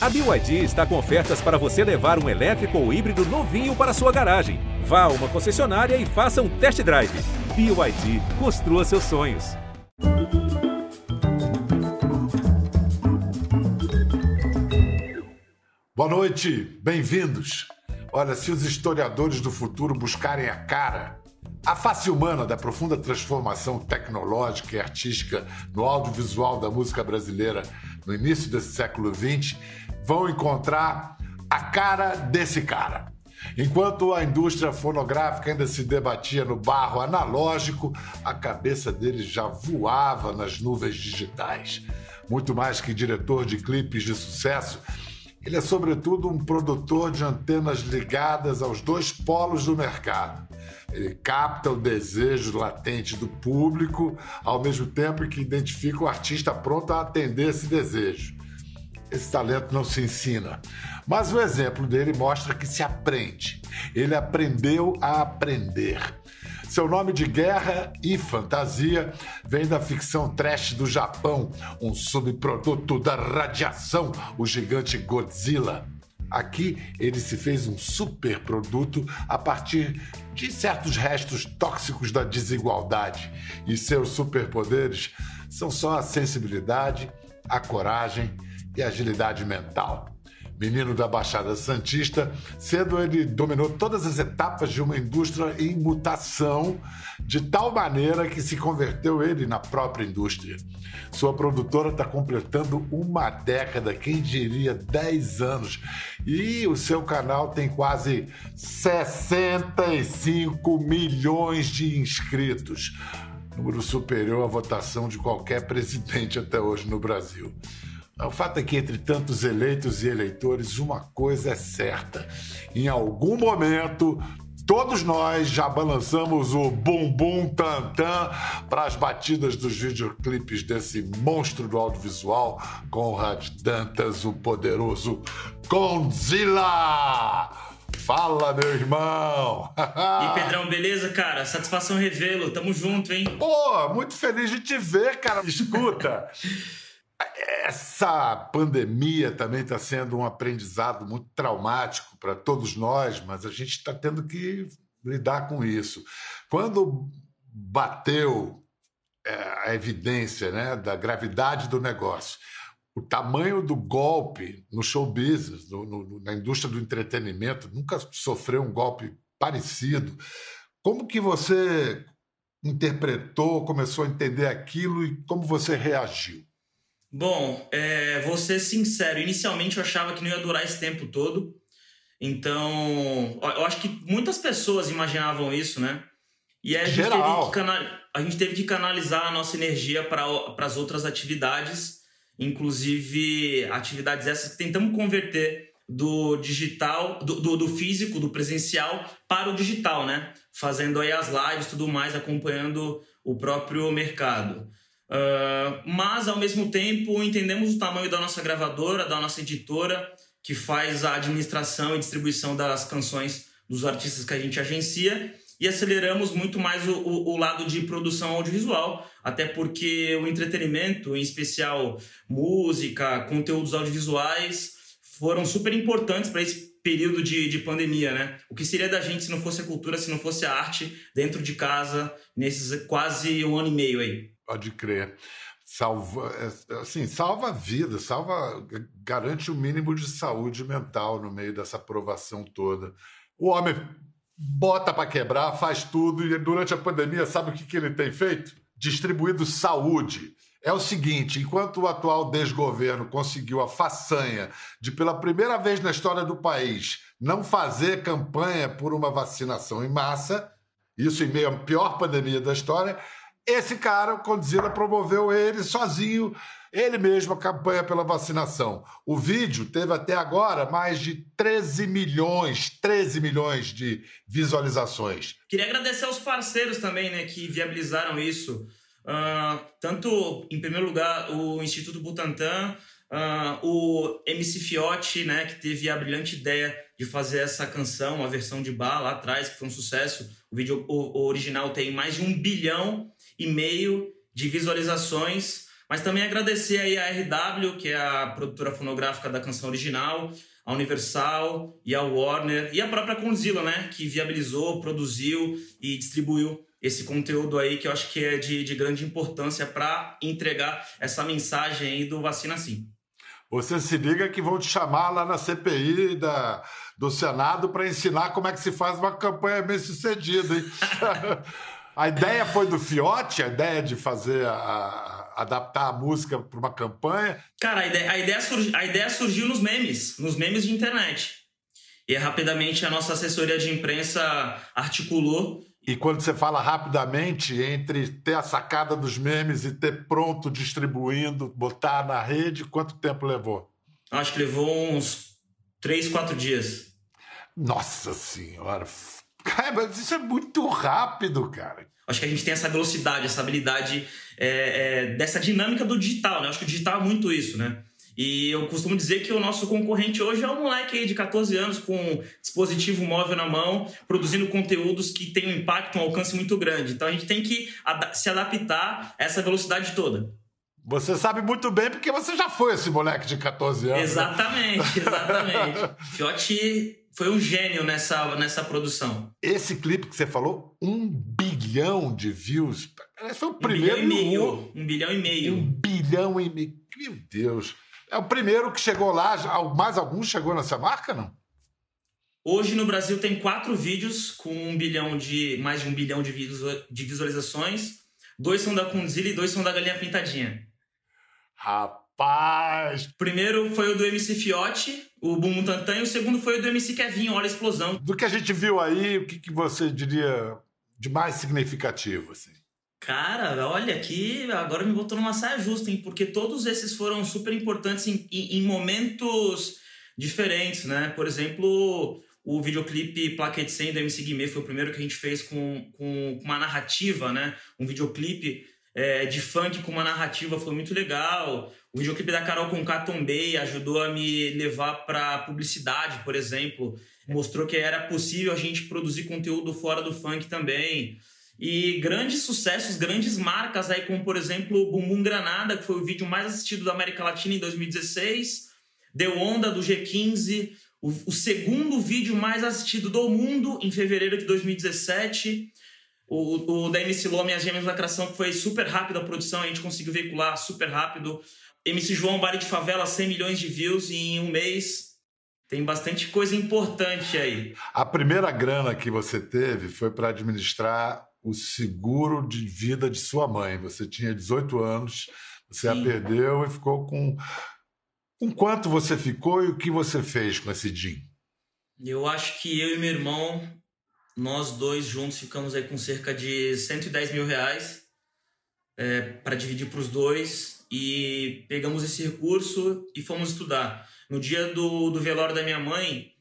A BYD está com ofertas para você levar um elétrico ou híbrido novinho para sua garagem. Vá a uma concessionária e faça um test drive. BYD, construa seus sonhos. Boa noite, bem-vindos. Olha, se os historiadores do futuro buscarem a cara, a face humana da profunda transformação tecnológica e artística no audiovisual da música brasileira no início desse século XX, vão encontrar a cara desse cara. Enquanto a indústria fonográfica ainda se debatia no barro analógico, a cabeça dele já voava nas nuvens digitais. Muito mais que diretor de clipes de sucesso, ele é, sobretudo, um produtor de antenas ligadas aos dois polos do mercado. Ele capta o desejo latente do público, ao mesmo tempo que identifica o artista pronto a atender esse desejo. Esse talento não se ensina, mas o exemplo dele mostra que se aprende. Ele aprendeu a aprender. Seu nome de guerra e fantasia vem da ficção trash do Japão, um subproduto da radiação, o gigante Godzilla. Aqui ele se fez um superproduto a partir de certos restos tóxicos da desigualdade. E seus superpoderes são só a sensibilidade, a coragem e agilidade mental menino da Baixada Santista, cedo ele dominou todas as etapas de uma indústria em mutação, de tal maneira que se converteu ele na própria indústria. Sua produtora está completando uma década, quem diria 10 anos, e o seu canal tem quase 65 milhões de inscritos número superior à votação de qualquer presidente até hoje no Brasil. O fato é que, entre tantos eleitos e eleitores, uma coisa é certa: em algum momento, todos nós já balançamos o bumbum tantã para as batidas dos videoclipes desse monstro do audiovisual, Conrad Dantas, o poderoso Godzilla! Fala, meu irmão! e Pedrão, beleza, cara? Satisfação revelo, tamo junto, hein? Pô, muito feliz de te ver, cara. Escuta. Essa pandemia também está sendo um aprendizado muito traumático para todos nós, mas a gente está tendo que lidar com isso. Quando bateu é, a evidência né, da gravidade do negócio, o tamanho do golpe no show business, no, no, na indústria do entretenimento, nunca sofreu um golpe parecido. Como que você interpretou, começou a entender aquilo e como você reagiu? Bom, é, vou ser sincero. Inicialmente eu achava que não ia durar esse tempo todo. Então, eu acho que muitas pessoas imaginavam isso, né? E a gente, teve que, canal... a gente teve que canalizar a nossa energia para as outras atividades, inclusive atividades essas que tentamos converter do digital, do, do, do físico, do presencial para o digital, né? Fazendo aí as lives e tudo mais, acompanhando o próprio mercado. Uh, mas, ao mesmo tempo, entendemos o tamanho da nossa gravadora, da nossa editora, que faz a administração e distribuição das canções dos artistas que a gente agencia, e aceleramos muito mais o, o, o lado de produção audiovisual, até porque o entretenimento, em especial música, conteúdos audiovisuais, foram super importantes para esse período de, de pandemia, né? O que seria da gente se não fosse a cultura, se não fosse a arte dentro de casa, nesses quase um ano e meio aí? Pode crer. Salva, é, assim, salva a vida, salva, garante o mínimo de saúde mental no meio dessa aprovação toda. O homem bota para quebrar, faz tudo e durante a pandemia, sabe o que, que ele tem feito? Distribuído saúde. É o seguinte: enquanto o atual desgoverno conseguiu a façanha de, pela primeira vez na história do país, não fazer campanha por uma vacinação em massa, isso em meio à pior pandemia da história, esse cara, o Condzilla, promoveu ele sozinho, ele mesmo, a campanha pela vacinação. O vídeo teve até agora mais de 13 milhões, 13 milhões de visualizações. Queria agradecer aos parceiros também, né, que viabilizaram isso. Uh, tanto, em primeiro lugar, o Instituto Butantan, uh, o MC Fiotti, né, que teve a brilhante ideia de fazer essa canção, a versão de bar lá atrás, que foi um sucesso. O vídeo original tem mais de um bilhão e meio de visualizações. Mas também agradecer aí a RW, que é a produtora fonográfica da canção original, a Universal e a Warner e a própria Conzilla, né, que viabilizou, produziu e distribuiu esse conteúdo aí que eu acho que é de, de grande importância para entregar essa mensagem aí do vacina sim. Você se liga que vão te chamar lá na CPI da, do Senado para ensinar como é que se faz uma campanha bem sucedida, hein? a ideia foi do Fiote, a ideia de fazer a, adaptar a música para uma campanha. Cara, a ideia, a, ideia surgi, a ideia surgiu nos memes, nos memes de internet. E rapidamente a nossa assessoria de imprensa articulou e quando você fala rapidamente, entre ter a sacada dos memes e ter pronto distribuindo, botar na rede, quanto tempo levou? Acho que levou uns três, quatro dias. Nossa Senhora! Cara, mas isso é muito rápido, cara. Acho que a gente tem essa velocidade, essa habilidade é, é, dessa dinâmica do digital, né? Acho que o digital é muito isso, né? E eu costumo dizer que o nosso concorrente hoje é um moleque aí de 14 anos com dispositivo móvel na mão, produzindo conteúdos que têm um impacto, um alcance muito grande. Então a gente tem que se adaptar a essa velocidade toda. Você sabe muito bem porque você já foi esse moleque de 14 anos. Né? Exatamente, exatamente. Fiote foi um gênio nessa, nessa produção. Esse clipe que você falou, um bilhão de views. Esse foi o primeiro. Um bilhão e meio. Um bilhão e meio. Um bilhão e meio. Meu Deus. É o primeiro que chegou lá. Mais algum chegou nessa marca, não? Hoje no Brasil tem quatro vídeos com um bilhão de mais de um bilhão de, de visualizações. Dois são da Kunzilla e dois são da Galinha Pintadinha. Rapaz! O primeiro foi o do MC Fiote, o Bumbum Tantan, e o segundo foi o do MC Kevin, Olha a Explosão. Do que a gente viu aí, o que, que você diria de mais significativo? Assim? Cara, olha aqui, agora me botou numa saia justa, hein? Porque todos esses foram super importantes em, em, em momentos diferentes, né? Por exemplo, o videoclipe Plaquete 100 do MC Guimê foi o primeiro que a gente fez com, com, com uma narrativa, né? Um videoclipe é, de funk com uma narrativa foi muito legal. O videoclipe da Carol com Tombei ajudou a me levar para publicidade, por exemplo. Mostrou que era possível a gente produzir conteúdo fora do funk também. E grandes sucessos, grandes marcas aí, como por exemplo o Bumbum Granada, que foi o vídeo mais assistido da América Latina em 2016, Deu Onda do G15, o, o segundo vídeo mais assistido do mundo em fevereiro de 2017, o, o da MC Lome e as Gêmeas Lacração, que foi super rápido a produção, a gente conseguiu veicular super rápido. MC João Bari de Favela, 100 milhões de views em um mês. Tem bastante coisa importante aí. A primeira grana que você teve foi para administrar o seguro de vida de sua mãe. Você tinha 18 anos, você Sim. a perdeu e ficou com. Com quanto você ficou e o que você fez com esse DIN? Eu acho que eu e meu irmão, nós dois juntos, ficamos aí com cerca de 110 mil reais é, para dividir para os dois e pegamos esse recurso e fomos estudar. No dia do, do velório da minha mãe,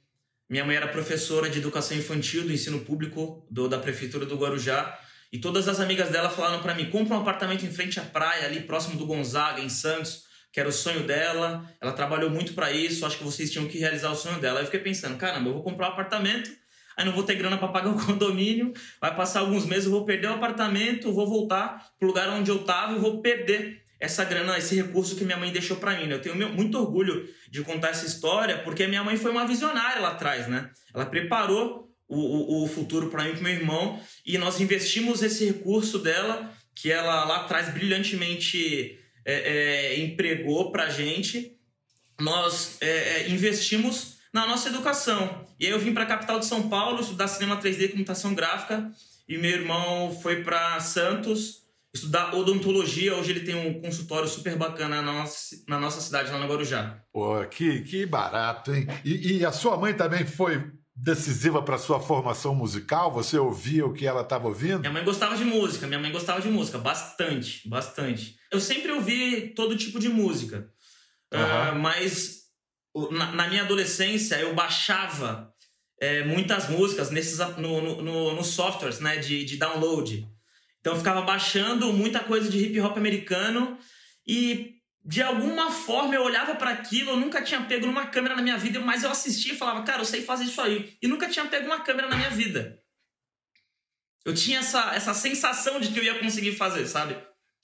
minha mãe era professora de educação infantil do ensino público do, da prefeitura do Guarujá. E todas as amigas dela falaram para mim: compra um apartamento em frente à praia, ali próximo do Gonzaga, em Santos, que era o sonho dela. Ela trabalhou muito para isso, acho que vocês tinham que realizar o sonho dela. Aí eu fiquei pensando: caramba, eu vou comprar um apartamento, aí não vou ter grana para pagar o condomínio, vai passar alguns meses, eu vou perder o apartamento, vou voltar pro lugar onde eu tava e vou perder essa grana, esse recurso que minha mãe deixou para mim. Né? Eu tenho muito orgulho de contar essa história, porque minha mãe foi uma visionária lá atrás, né? Ela preparou o, o, o futuro para mim e para meu irmão, e nós investimos esse recurso dela, que ela lá atrás brilhantemente é, é, empregou para gente. Nós é, é, investimos na nossa educação. E aí eu vim para a capital de São Paulo estudar cinema 3D e computação gráfica, e meu irmão foi para Santos estudar odontologia. Hoje ele tem um consultório super bacana na nossa, na nossa cidade, lá no Guarujá. Pô, que, que barato, hein? E, e a sua mãe também foi decisiva para sua formação musical? Você ouvia o que ela estava ouvindo? Minha mãe gostava de música, minha mãe gostava de música, bastante, bastante. Eu sempre ouvi todo tipo de música, uhum. uh, mas na, na, minha adolescência eu baixava é, muitas músicas nesses no, no, no, no softwares né, de, de download. Então eu ficava baixando muita coisa de hip hop americano e de alguma forma eu olhava para aquilo, eu nunca tinha pego numa câmera na minha vida, mas eu assistia e falava, cara, eu sei fazer isso aí. E nunca tinha pego uma câmera na minha vida. Eu tinha essa, essa sensação de que eu ia conseguir fazer, sabe?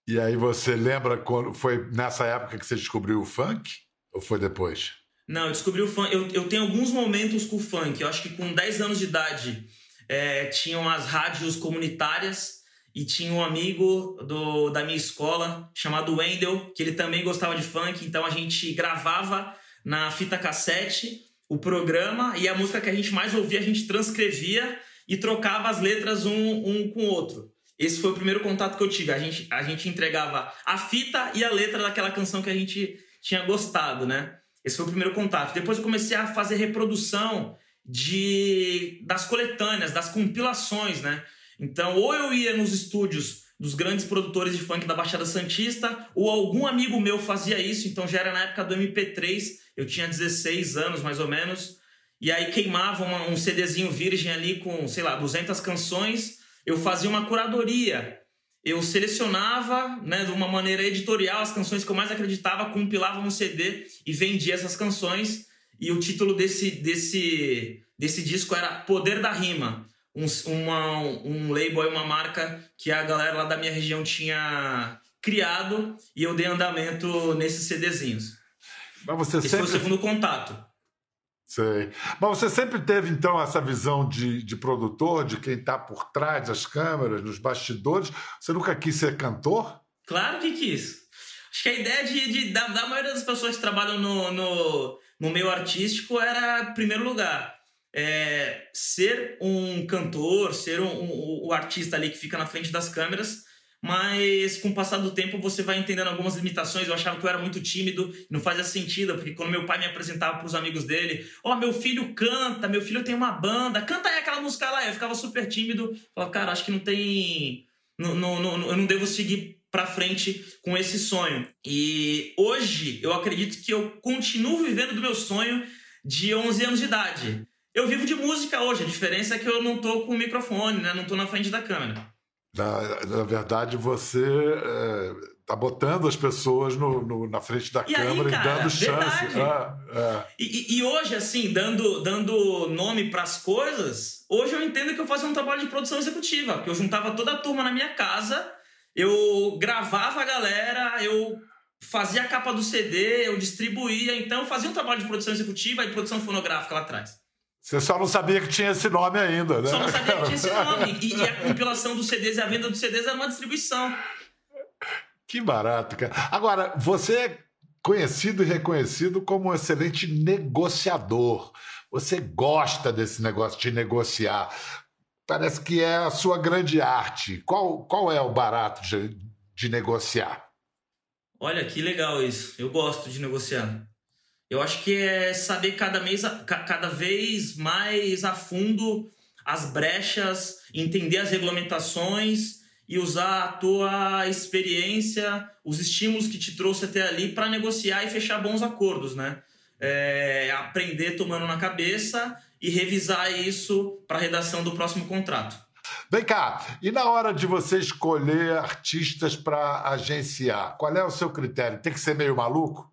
E aí você lembra quando foi nessa época que você descobriu o funk? Ou foi depois? Não, eu descobri o funk. Eu, eu tenho alguns momentos com o funk. Eu acho que com 10 anos de idade é, tinham as rádios comunitárias e tinha um amigo do, da minha escola chamado Wendel, que ele também gostava de funk, então a gente gravava na fita cassete o programa e a música que a gente mais ouvia a gente transcrevia e trocava as letras um, um com o outro. Esse foi o primeiro contato que eu tive. A gente, a gente entregava a fita e a letra daquela canção que a gente tinha gostado, né? Esse foi o primeiro contato. Depois eu comecei a fazer reprodução de das coletâneas, das compilações, né? Então, ou eu ia nos estúdios dos grandes produtores de funk da Baixada Santista, ou algum amigo meu fazia isso, então já era na época do MP3, eu tinha 16 anos mais ou menos, e aí queimava uma, um CDzinho virgem ali com, sei lá, 200 canções, eu fazia uma curadoria, eu selecionava, né, de uma maneira editorial as canções que eu mais acreditava, compilava no CD e vendia essas canções, e o título desse, desse, desse disco era Poder da Rima um, uma, um label, uma marca que a galera lá da minha região tinha criado e eu dei andamento nesses CDzinhos. Mas você Esse sempre... foi o segundo contato. Sei. Mas você sempre teve, então, essa visão de, de produtor, de quem está por trás das câmeras, nos bastidores. Você nunca quis ser cantor? Claro que quis. Acho que a ideia de, de da, da maioria das pessoas que trabalham no, no, no meio artístico era, em primeiro lugar, é, ser um cantor, ser um, um, o artista ali que fica na frente das câmeras, mas com o passar do tempo você vai entendendo algumas limitações. Eu achava que eu era muito tímido, não fazia sentido, porque quando meu pai me apresentava para os amigos dele, ó, oh, meu filho canta, meu filho tem uma banda, canta aí aquela música lá. Eu ficava super tímido, falava, cara, acho que não tem. Não, não, não, eu não devo seguir para frente com esse sonho. E hoje eu acredito que eu continuo vivendo do meu sonho de 11 anos de idade. Eu vivo de música hoje, a diferença é que eu não tô com o microfone, né? Não tô na frente da câmera. Na, na verdade, você é, tá botando as pessoas no, no na frente da e câmera aí, cara, e dando chance. É, é. E, e, hoje, assim, dando, dando nome para as coisas, hoje eu entendo que eu fazia um trabalho de produção executiva, porque eu juntava toda a turma na minha casa, eu gravava a galera, eu fazia a capa do CD, eu distribuía, então eu fazia um trabalho de produção executiva e produção fonográfica lá atrás. Você só não sabia que tinha esse nome ainda, né? Só não sabia que tinha esse nome. E, e, a compilação dos CDs e a venda dos CDs era uma distribuição. Que barato, cara. Agora, você é conhecido e reconhecido como um excelente negociador. Você gosta desse negócio de negociar. Parece que é a sua grande arte. Qual, qual é o barato de, de negociar? Olha, que legal isso. Eu gosto de negociar. Eu acho que é saber cada, mês, cada vez mais a fundo as brechas, entender as regulamentações e usar a tua experiência, os estímulos que te trouxe até ali para negociar e fechar bons acordos, né? É, aprender tomando na cabeça e revisar isso para a redação do próximo contrato. Vem cá, e na hora de você escolher artistas para agenciar, qual é o seu critério? Tem que ser meio maluco?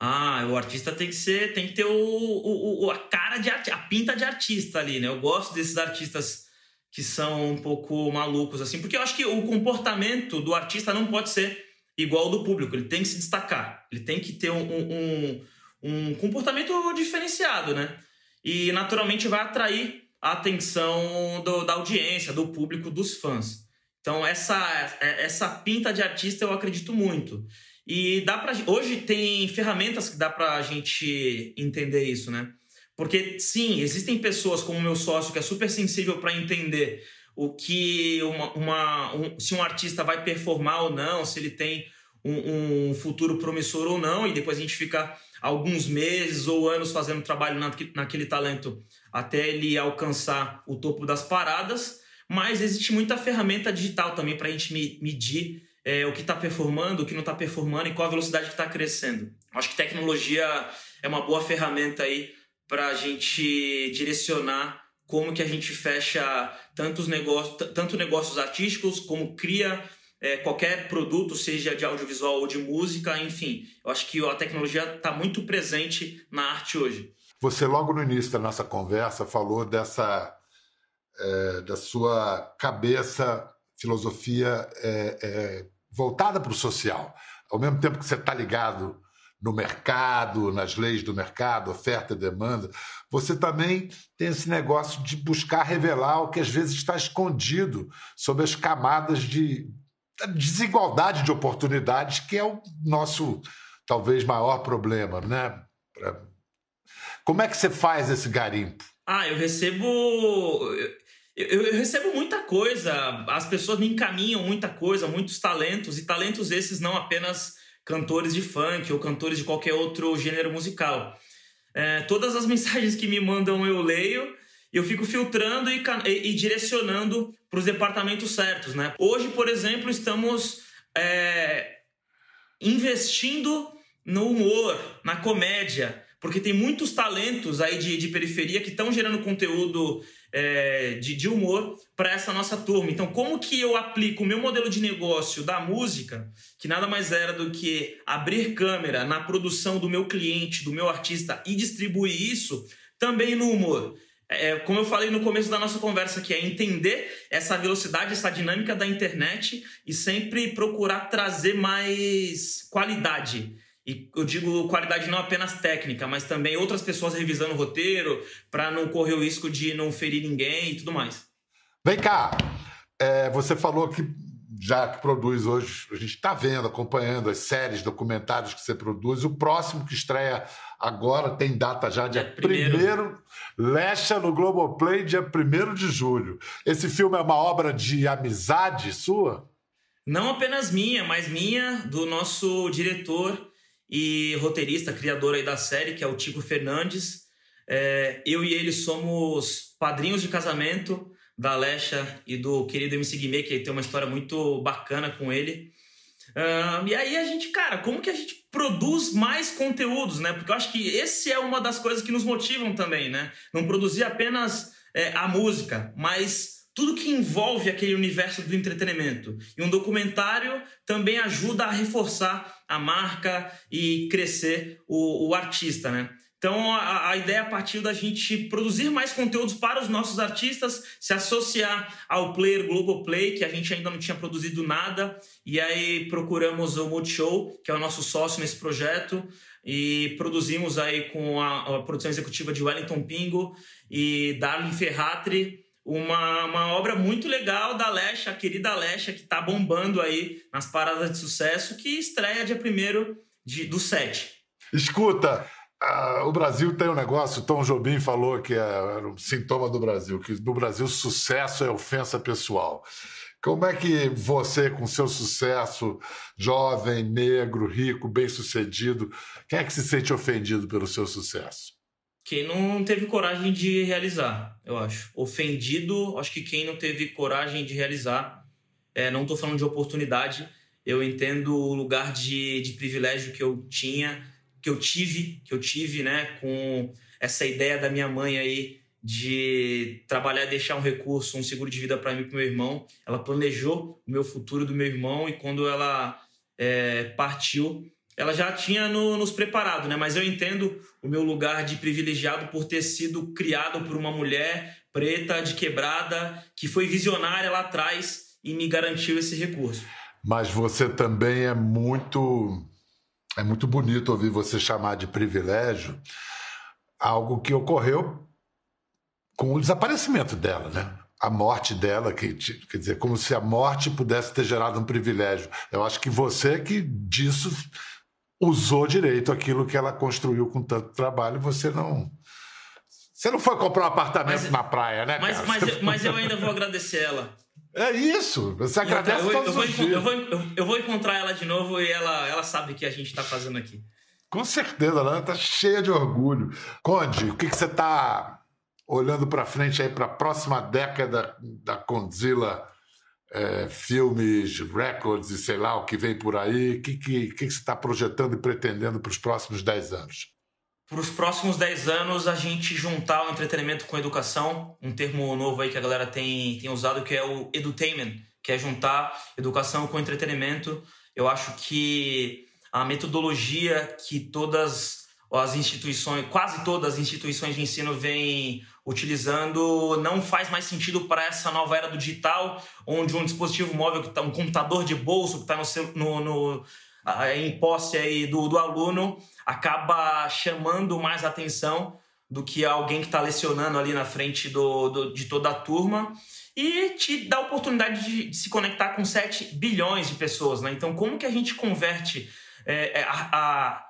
Ah, o artista tem que ser, tem que ter o, o, o a cara de a pinta de artista ali, né? Eu gosto desses artistas que são um pouco malucos assim, porque eu acho que o comportamento do artista não pode ser igual ao do público, ele tem que se destacar, ele tem que ter um, um, um comportamento diferenciado, né? E naturalmente vai atrair a atenção do, da audiência, do público, dos fãs. Então essa essa pinta de artista eu acredito muito. E dá para hoje tem ferramentas que dá para a gente entender isso, né? Porque sim, existem pessoas como meu sócio que é super sensível para entender o que uma, uma um, se um artista vai performar ou não, se ele tem um, um, futuro promissor ou não, e depois a gente fica alguns meses ou anos fazendo trabalho naquele talento até ele alcançar o topo das paradas. Mas existe muita ferramenta digital também para a gente medir é, o que está performando, o que não está performando e qual a velocidade que está crescendo. Acho que tecnologia é uma boa ferramenta aí para a gente direcionar como que a gente fecha tantos negócios, tanto negócios artísticos como cria é, qualquer produto, seja de audiovisual ou de música, enfim. Eu acho que a tecnologia está muito presente na arte hoje. Você logo no início da nossa conversa falou dessa é, da sua cabeça filosofia é, é, voltada para o social. Ao mesmo tempo que você está ligado no mercado, nas leis do mercado, oferta e demanda, você também tem esse negócio de buscar revelar o que às vezes está escondido sob as camadas de desigualdade de oportunidades, que é o nosso talvez maior problema, né? Como é que você faz esse garimpo? Ah, eu recebo eu, eu, recebo muita coisa, as pessoas me encaminham muita coisa, muitos talentos, e talentos esses não apenas cantores de funk ou cantores de qualquer outro gênero musical. É, todas as mensagens que me mandam eu leio, eu fico filtrando e, e, e direcionando para os departamentos certos. Né? Hoje, por exemplo, estamos é, investindo no humor, na comédia, porque tem muitos talentos aí de, de periferia que estão gerando conteúdo é, de, de humor para essa nossa turma. Então, como que eu aplico o meu modelo de negócio da música, que nada mais era do que abrir câmera na produção do meu cliente, do meu artista e distribuir isso também no humor? É, como eu falei no começo da nossa conversa, que é entender essa velocidade, essa dinâmica da internet e sempre procurar trazer mais qualidade e eu digo qualidade não apenas técnica, mas também outras pessoas revisando o roteiro para não correr o risco de não ferir ninguém e tudo mais. Vem cá, é, você falou que já que produz hoje, a gente está vendo, acompanhando as séries, documentários que você produz. O próximo que estreia agora tem data já, dia 1 Lecha no Globoplay, dia 1 de julho. Esse filme é uma obra de amizade sua? Não apenas minha, mas minha, do nosso diretor e roteirista, criador aí da série, que é o Tico Fernandes. É, eu e ele somos padrinhos de casamento da Alexa e do querido MC Guimê, que tem uma história muito bacana com ele. Uh, e aí a gente, cara, como que a gente produz mais conteúdos, né? Porque eu acho que esse é uma das coisas que nos motivam também, né? Não produzir apenas é, a música, mas tudo que envolve aquele universo do entretenimento. E um documentário também ajuda a reforçar a marca e crescer o, o artista, né? Então a, a, ideia partiu da gente produzir mais conteúdos para os nossos artistas, se associar ao player Globoplay, que a gente ainda não tinha produzido nada, e aí procuramos o Multishow, que é o nosso sócio nesse projeto, e produzimos aí com a, a produção executiva de Wellington Pingo e Darlene Ferratri uma, uma obra muito legal da Lesha, a querida Lesha, que está bombando aí nas paradas de sucesso, que estreia dia 1 do 7. Escuta, o Brasil tem um negócio, Tom Jobim falou que era um sintoma do Brasil, que no Brasil sucesso é ofensa pessoal. Como é que você, com seu sucesso, jovem, negro, rico, bem-sucedido, quem é que se sente ofendido pelo seu sucesso? Quem não teve coragem de realizar, eu acho. Ofendido, acho que quem não teve coragem de realizar. É, não estou falando de oportunidade, eu entendo o lugar de, de privilégio que eu tinha, que eu tive, que eu tive, né, com essa ideia da minha mãe aí de trabalhar e deixar um recurso, um seguro de vida para mim e para meu irmão. Ela planejou o meu futuro do meu irmão e quando ela é, partiu, ela já tinha no, nos preparado, né? Mas eu entendo o meu lugar de privilegiado por ter sido criado por uma mulher preta, de quebrada, que foi visionária lá atrás e me garantiu esse recurso. Mas você também é muito. É muito bonito ouvir você chamar de privilégio algo que ocorreu com o desaparecimento dela, né? a morte dela, que, quer dizer, como se a morte pudesse ter gerado um privilégio. Eu acho que você que disso usou direito aquilo que ela construiu com tanto trabalho, você não. Você não foi comprar um apartamento mas, na praia, né? Mas, mas, mas, eu ainda vou agradecer ela. É isso, você agradece eu, eu, todos eu, os dias. Eu vou, eu, vou encontrar ela de novo e ela, ela sabe o que a gente está fazendo aqui. Com certeza, ela está cheia de orgulho. Conde, o que, que você está olhando para frente aí para a próxima década da Condzilla é, filmes, records e sei lá o que vem por aí? O que, que, que você está projetando e pretendendo para os próximos 10 anos? Para os próximos 10 anos, a gente juntar o entretenimento com a educação, um termo novo aí que a galera tem, tem usado, que é o edutainment, que é juntar educação com entretenimento. Eu acho que a metodologia que todas as instituições, quase todas as instituições de ensino vêm utilizando, não faz mais sentido para essa nova era do digital, onde um dispositivo móvel, que tá, um computador de bolso que está no, no, em posse aí do, do aluno, acaba chamando mais atenção do que alguém que está lecionando ali na frente do, do, de toda a turma e te dá a oportunidade de, de, se conectar com 7 bilhões de pessoas. Né? Então, como que a gente converte é, é a, a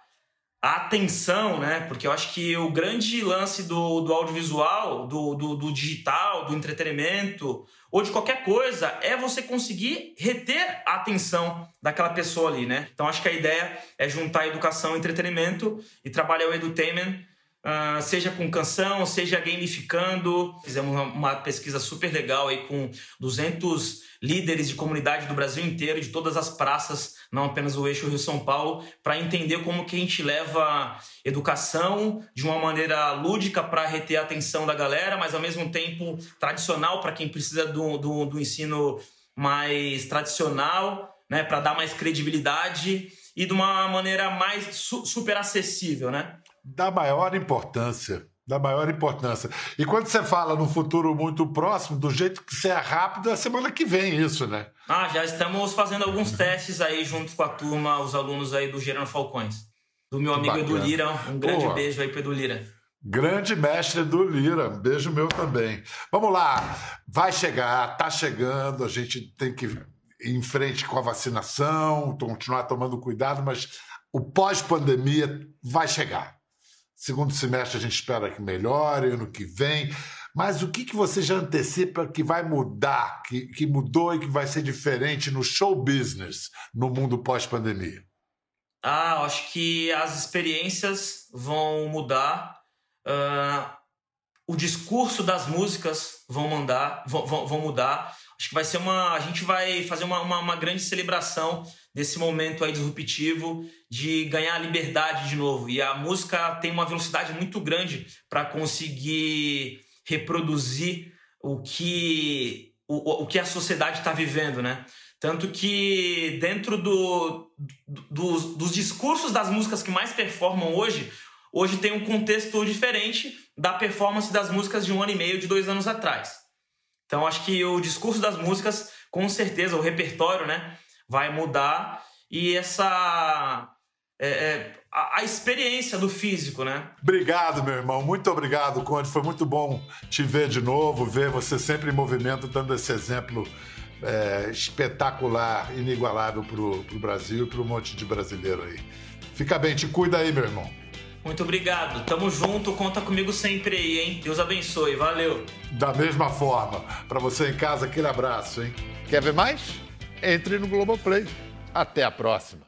a atenção, né? Porque eu acho que o grande lance do, do audiovisual, do, do, do, digital, do entretenimento, ou de qualquer coisa, é você conseguir reter a atenção daquela pessoa ali, né? Então acho que a ideia é juntar educação e entretenimento e trabalhar o edutainment Uh, seja com canção, seja gamificando. Fizemos uma, uma, pesquisa super legal aí com 200 líderes de comunidade do Brasil inteiro, de todas as praças, não apenas o eixo Rio-São Paulo, para entender como que a gente leva educação de uma maneira lúdica para reter a atenção da galera, mas ao mesmo tempo tradicional para quem precisa do, do, do ensino mais tradicional, né, para dar mais credibilidade e de uma maneira mais su super acessível, né? Da maior importância. Da maior importância. E quando você fala no futuro muito próximo, do jeito que você é rápido, é semana que vem isso, né? Ah, já estamos fazendo alguns testes aí junto com a turma, os alunos aí do Gerando Falcões. Do meu amigo Edu Lira. Um grande Pô, beijo aí pro Edu Lira. Grande mestre Edu Lira. Beijo meu também. Vamos lá. Vai chegar, tá chegando, a gente tem que ir em frente com a vacinação, continuar tomando cuidado, mas o pós-pandemia vai chegar Segundo semestre a gente espera que melhore, ano que vem. Mas o que, que você já antecipa que vai mudar, que, que mudou e que vai ser diferente no show business no mundo pós-pandemia? Ah, acho que as experiências vão mudar. Uh, o discurso das músicas vão, mandar, vão, vão, mudar. Acho que vai ser uma. A gente vai fazer uma, uma, uma grande celebração desse momento aí disruptivo de ganhar liberdade de novo. E a música tem uma velocidade muito grande para conseguir reproduzir o que, o, o que a sociedade está vivendo, né? Tanto que dentro do, do, dos, dos discursos das músicas que mais performam hoje, hoje tem um contexto diferente da performance das músicas de um ano e meio, de dois anos atrás. Então acho que o discurso das músicas, com certeza, o repertório, né, vai mudar e essa é, é, a, a, experiência do físico, né? Obrigado, meu irmão. Muito obrigado, Conde. Foi muito bom te ver de novo, ver você sempre em movimento, dando esse exemplo é, espetacular, inigualável para o Brasil e para um monte de brasileiro aí. Fica bem, te cuida aí, meu irmão. Muito obrigado. Tamo junto, conta comigo sempre aí, hein? Deus abençoe. Valeu. Da mesma forma. Para você em casa, aquele abraço, hein? Quer ver mais? Entre no Globoplay. Até a próxima.